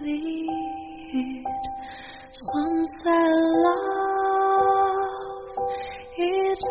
Some say love, it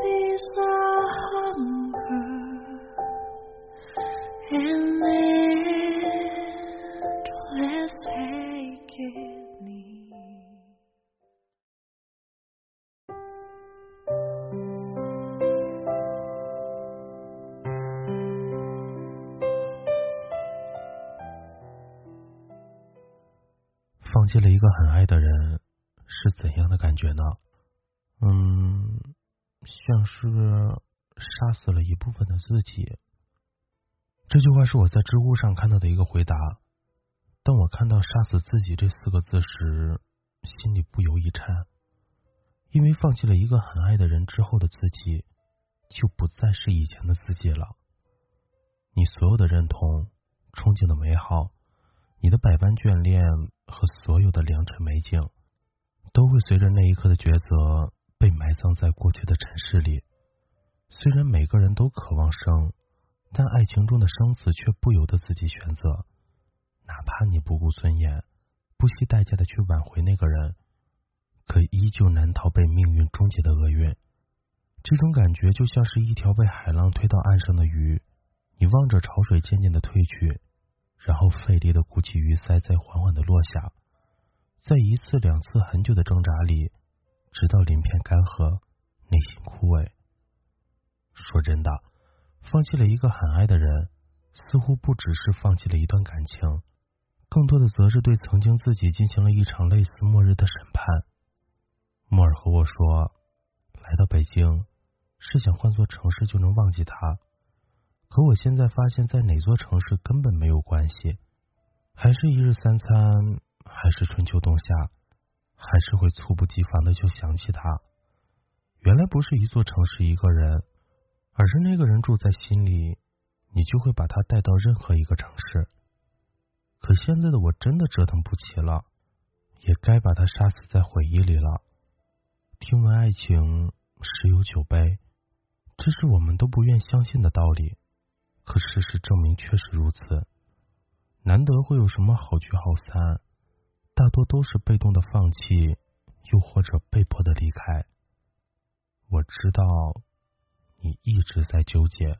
放弃了一个很爱的人是怎样的感觉呢？嗯，像是杀死了一部分的自己。这句话是我在知乎上看到的一个回答。当我看到“杀死自己”这四个字时，心里不由一颤，因为放弃了一个很爱的人之后的自己，就不再是以前的自己了。你所有的认同、憧憬的美好。你的百般眷恋和所有的良辰美景，都会随着那一刻的抉择被埋葬在过去的尘世里。虽然每个人都渴望生，但爱情中的生死却不由得自己选择。哪怕你不顾尊严，不惜代价的去挽回那个人，可依旧难逃被命运终结的厄运。这种感觉就像是一条被海浪推到岸上的鱼，你望着潮水渐渐的退去。然后费力的鼓起鱼鳃，再缓缓的落下，在一次两次很久的挣扎里，直到鳞片干涸，内心枯萎。说真的，放弃了一个很爱的人，似乎不只是放弃了一段感情，更多的则是对曾经自己进行了一场类似末日的审判。莫尔和我说，来到北京，是想换座城市就能忘记他。可我现在发现，在哪座城市根本没有关系，还是一日三餐，还是春秋冬夏，还是会猝不及防的就想起他。原来不是一座城市一个人，而是那个人住在心里，你就会把他带到任何一个城市。可现在的我真的折腾不起了，也该把他杀死在回忆里了。听闻爱情十有九悲，这是我们都不愿相信的道理。可事实证明，确实如此。难得会有什么好聚好散，大多都是被动的放弃，又或者被迫的离开。我知道你一直在纠结，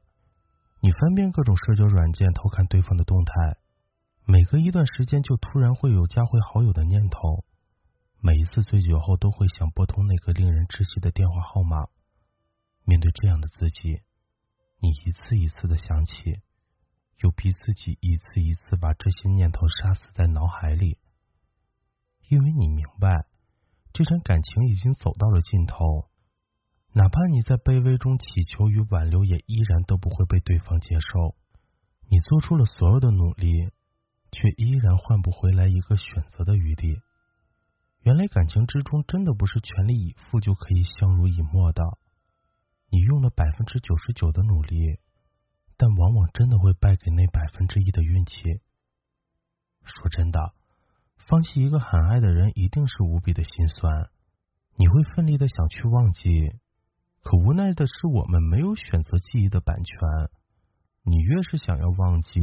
你翻遍各种社交软件偷看对方的动态，每隔一段时间就突然会有加回好友的念头，每一次醉酒后都会想拨通那个令人窒息的电话号码。面对这样的自己。你一次一次的想起，又逼自己一次一次把这些念头杀死在脑海里，因为你明白，这场感情已经走到了尽头，哪怕你在卑微中祈求与挽留，也依然都不会被对方接受。你做出了所有的努力，却依然换不回来一个选择的余地。原来感情之中，真的不是全力以赴就可以相濡以沫的。你用了百分之九十九的努力，但往往真的会败给那百分之一的运气。说真的，放弃一个很爱的人，一定是无比的心酸。你会奋力的想去忘记，可无奈的是，我们没有选择记忆的版权。你越是想要忘记，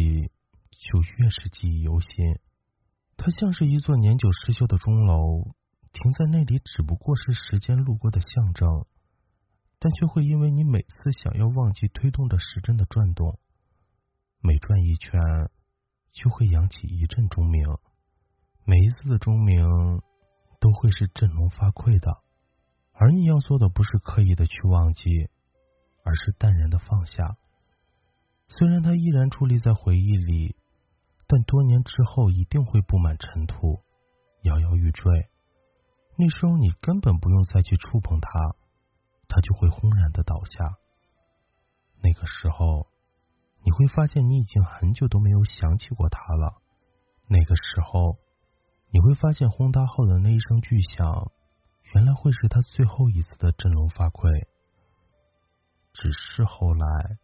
就越是记忆犹新。它像是一座年久失修的钟楼，停在那里只不过是时间路过的象征。但却会因为你每次想要忘记，推动着时针的转动，每转一圈，就会扬起一阵钟鸣。每一次的钟鸣，都会是振聋发聩的。而你要做的，不是刻意的去忘记，而是淡然的放下。虽然它依然矗立在回忆里，但多年之后一定会布满尘土，摇摇欲坠。那时候，你根本不用再去触碰它。他就会轰然的倒下。那个时候，你会发现你已经很久都没有想起过他了。那个时候，你会发现轰塌后的那一声巨响，原来会是他最后一次的振聋发聩。只是后来，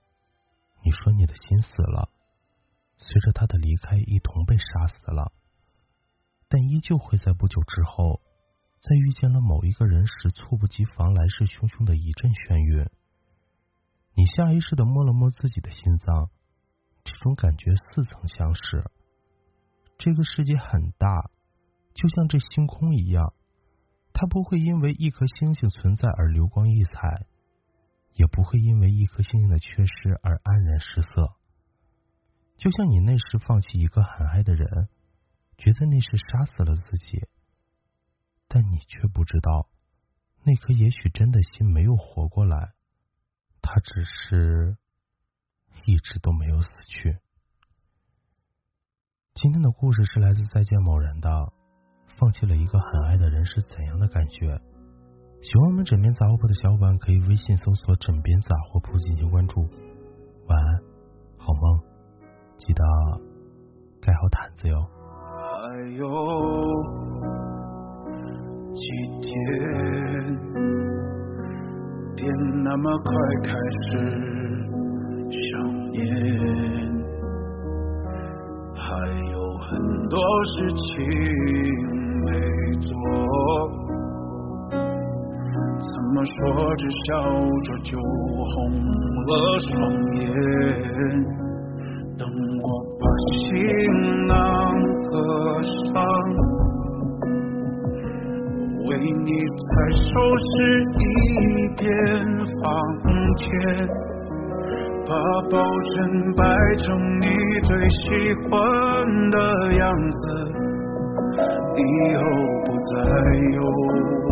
你说你的心死了，随着他的离开一同被杀死了，但依旧会在不久之后，在遇见了某一个人时，猝不及防，来势汹汹的一阵眩晕。你下意识的摸了摸自己的心脏，这种感觉似曾相识。这个世界很大，就像这星空一样，它不会因为一颗星星存在而流光溢彩，也不会因为一颗星星的缺失而黯然失色。就像你那时放弃一个很爱的人，觉得那是杀死了自己，但你却不知道，那颗也许真的心没有活过来。他只是一直都没有死去。今天的故事是来自再见某人的，放弃了一个很爱的人是怎样的感觉？喜欢我们枕边杂货铺的小伙伴可以微信搜索“枕边杂货铺”进行关注。晚安，好梦，记得盖好毯子哟。还有一天？天那么快开始想念，还有很多事情没做，怎么说着笑着就红了双眼？等我把心你再收拾一遍房间，把抱枕摆成你最喜欢的样子，以后不再有我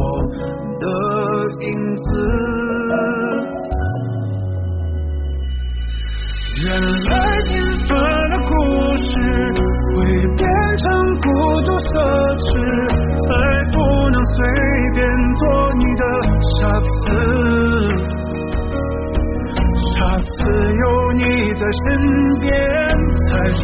的影子。原来平凡的故事会变成孤独奢侈。才不能随便做你的傻子，傻子有你在身边才是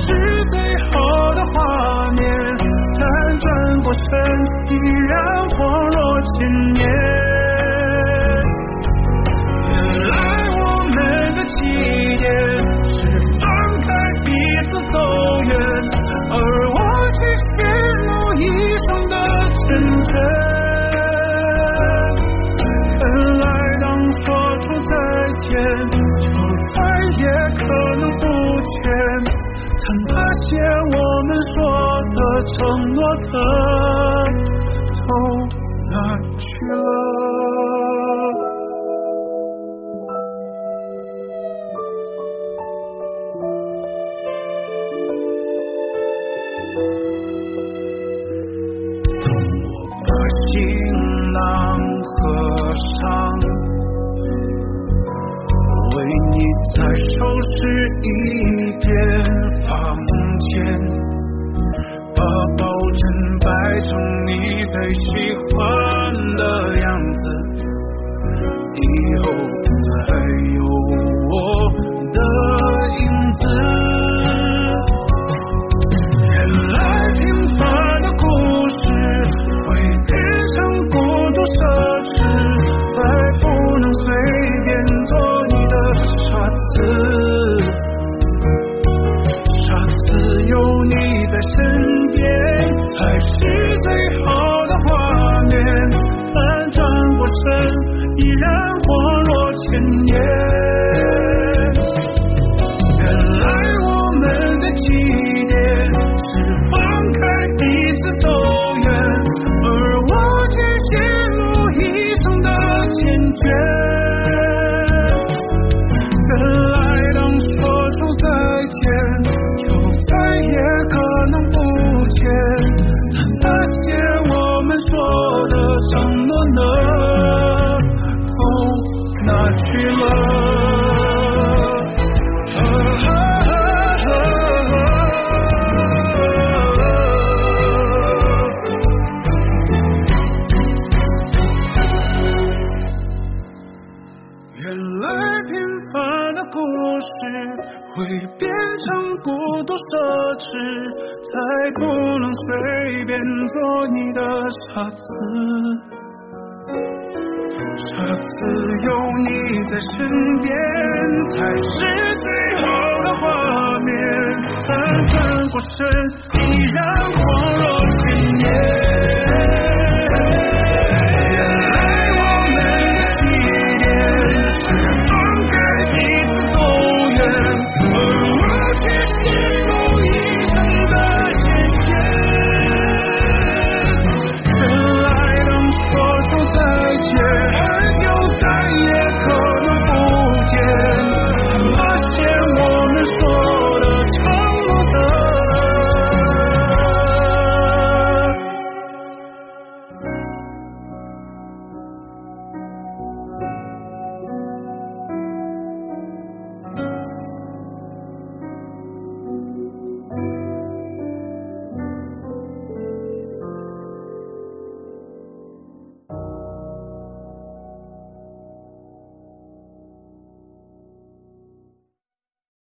再收拾一遍房间。把抱枕摆成你最喜欢的样子，以后不再有这次。这次有你在身边，才是最好的画面。但转过身